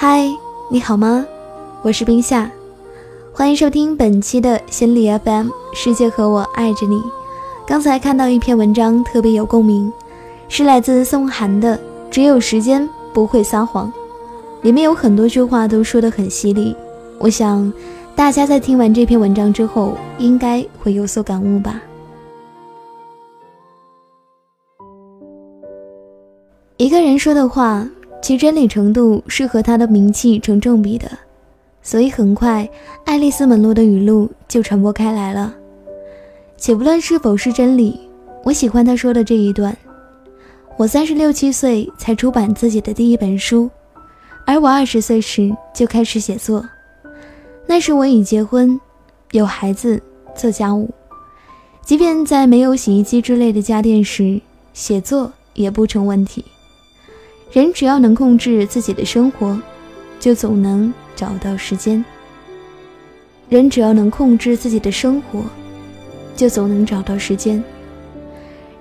嗨，你好吗？我是冰夏，欢迎收听本期的心理 FM。世界和我爱着你。刚才看到一篇文章，特别有共鸣，是来自宋涵的《只有时间不会撒谎》，里面有很多句话都说得很犀利。我想，大家在听完这篇文章之后，应该会有所感悟吧。一个人说的话，其真理程度是和他的名气成正比的，所以很快，爱丽丝·门罗的语录就传播开来了。且不论是否是真理，我喜欢他说的这一段：我三十六七岁才出版自己的第一本书，而我二十岁时就开始写作。那时我已结婚，有孩子，做家务。即便在没有洗衣机之类的家电时，写作也不成问题。人只要能控制自己的生活，就总能找到时间。人只要能控制自己的生活，就总能找到时间。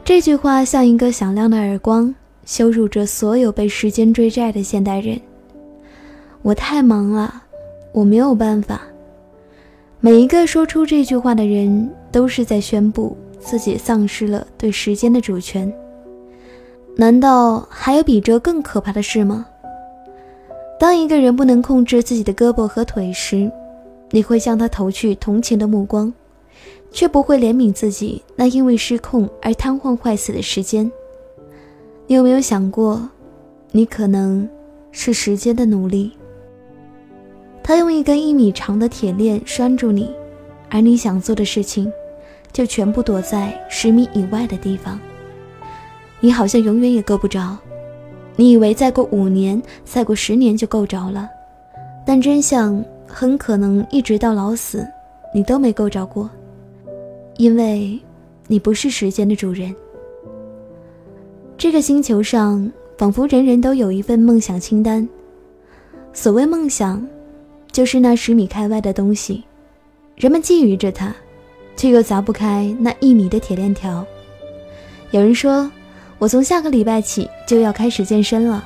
这句话像一个响亮的耳光，羞辱着所有被时间追债的现代人。我太忙了，我没有办法。每一个说出这句话的人，都是在宣布自己丧失了对时间的主权。难道还有比这更可怕的事吗？当一个人不能控制自己的胳膊和腿时，你会向他投去同情的目光，却不会怜悯自己那因为失控而瘫痪坏死的时间。你有没有想过，你可能是时间的奴隶？他用一根一米长的铁链拴住你，而你想做的事情，就全部躲在十米以外的地方。你好像永远也够不着，你以为再过五年、再过十年就够着了，但真相很可能一直到老死，你都没够着过，因为你不是时间的主人。这个星球上仿佛人人都有一份梦想清单，所谓梦想，就是那十米开外的东西，人们觊觎着它，却又砸不开那一米的铁链条。有人说。我从下个礼拜起就要开始健身了。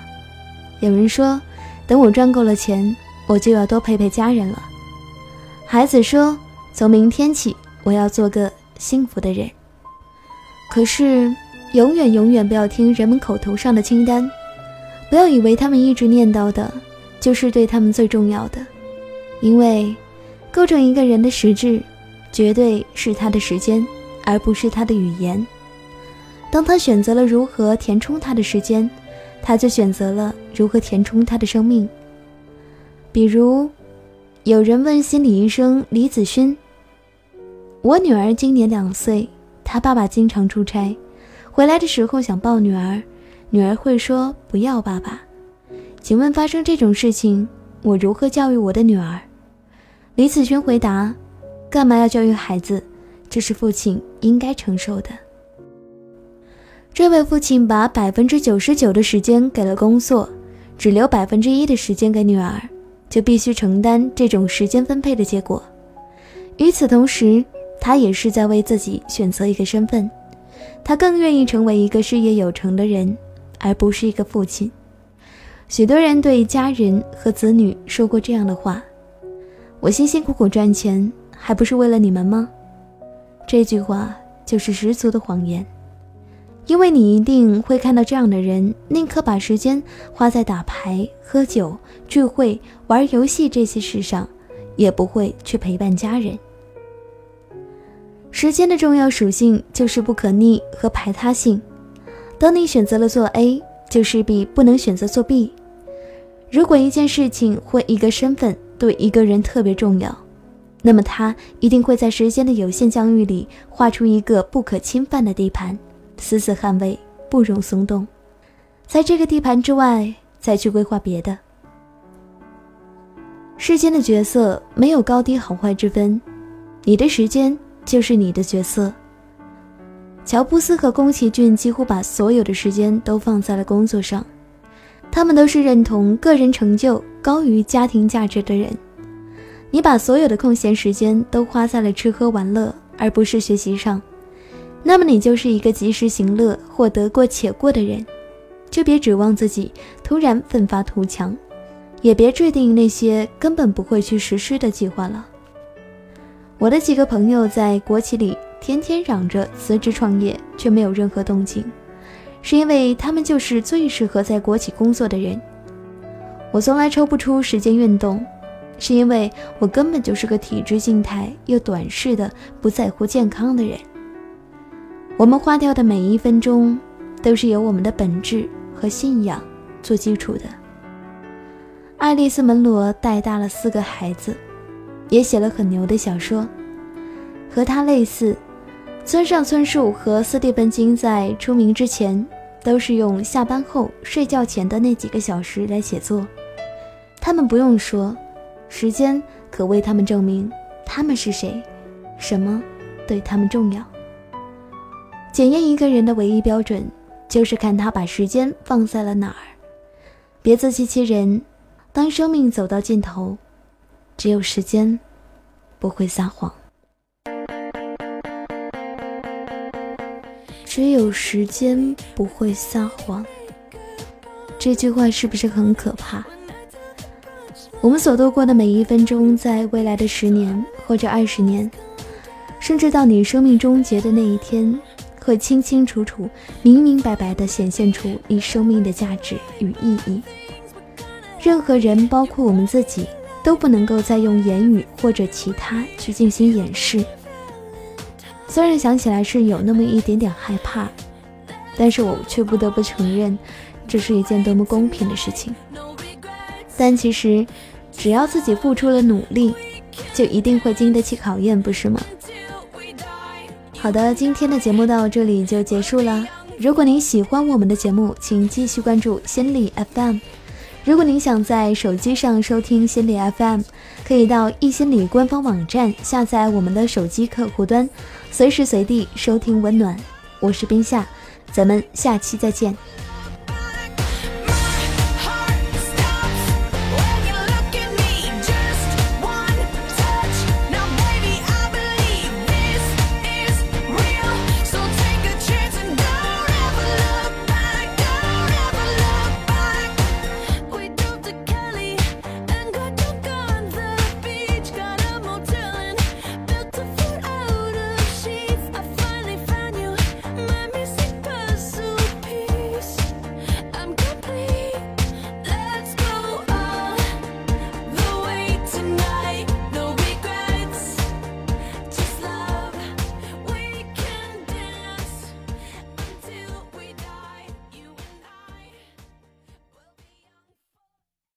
有人说，等我赚够了钱，我就要多陪陪家人了。孩子说，从明天起我要做个幸福的人。可是，永远永远不要听人们口头上的清单，不要以为他们一直念叨的，就是对他们最重要的。因为，构成一个人的实质，绝对是他的时间，而不是他的语言。当他选择了如何填充他的时间，他就选择了如何填充他的生命。比如，有人问心理医生李子勋：“我女儿今年两岁，她爸爸经常出差，回来的时候想抱女儿，女儿会说不要爸爸。请问发生这种事情，我如何教育我的女儿？”李子勋回答：“干嘛要教育孩子？这是父亲应该承受的。”这位父亲把百分之九十九的时间给了工作，只留百分之一的时间给女儿，就必须承担这种时间分配的结果。与此同时，他也是在为自己选择一个身份，他更愿意成为一个事业有成的人，而不是一个父亲。许多人对家人和子女说过这样的话：“我辛辛苦苦赚钱，还不是为了你们吗？”这句话就是十足的谎言。因为你一定会看到这样的人，宁可把时间花在打牌、喝酒、聚会、玩游戏这些事上，也不会去陪伴家人。时间的重要属性就是不可逆和排他性。当你选择了做 A，就势必不能选择做 B。如果一件事情或一个身份对一个人特别重要，那么他一定会在时间的有限疆域里画出一个不可侵犯的地盘。死死捍卫，不容松动，在这个地盘之外再去规划别的。世间的角色没有高低好坏之分，你的时间就是你的角色。乔布斯和宫崎骏几乎把所有的时间都放在了工作上，他们都是认同个人成就高于家庭价值的人。你把所有的空闲时间都花在了吃喝玩乐，而不是学习上。那么你就是一个及时行乐或得过且过的人，就别指望自己突然奋发图强，也别制定那些根本不会去实施的计划了。我的几个朋友在国企里天天嚷着辞职创业，却没有任何动静，是因为他们就是最适合在国企工作的人。我从来抽不出时间运动，是因为我根本就是个体质静态又短视的不在乎健康的人。我们花掉的每一分钟，都是由我们的本质和信仰做基础的。爱丽丝·门罗带大了四个孩子。也写了很牛的小说，和他类似，村上春树和斯蒂芬金在出名之前，都是用下班后睡觉前的那几个小时来写作。他们不用说，时间可为他们证明他们是谁，什么对他们重要。检验一个人的唯一标准，就是看他把时间放在了哪儿。别自欺欺人，当生命走到尽头。只有时间不会撒谎，只有时间不会撒谎。这句话是不是很可怕？我们所度过的每一分钟，在未来的十年或者二十年，甚至到你生命终结的那一天，会清清楚楚、明明白白地显现出你生命的价值与意义。任何人，包括我们自己。都不能够再用言语或者其他去进行掩饰。虽然想起来是有那么一点点害怕，但是我却不得不承认，这是一件多么公平的事情。但其实，只要自己付出了努力，就一定会经得起考验，不是吗？好的，今天的节目到这里就结束了。如果您喜欢我们的节目，请继续关注心理 FM。如果您想在手机上收听心理 FM，可以到易心理官方网站下载我们的手机客户端，随时随地收听温暖。我是冰夏，咱们下期再见。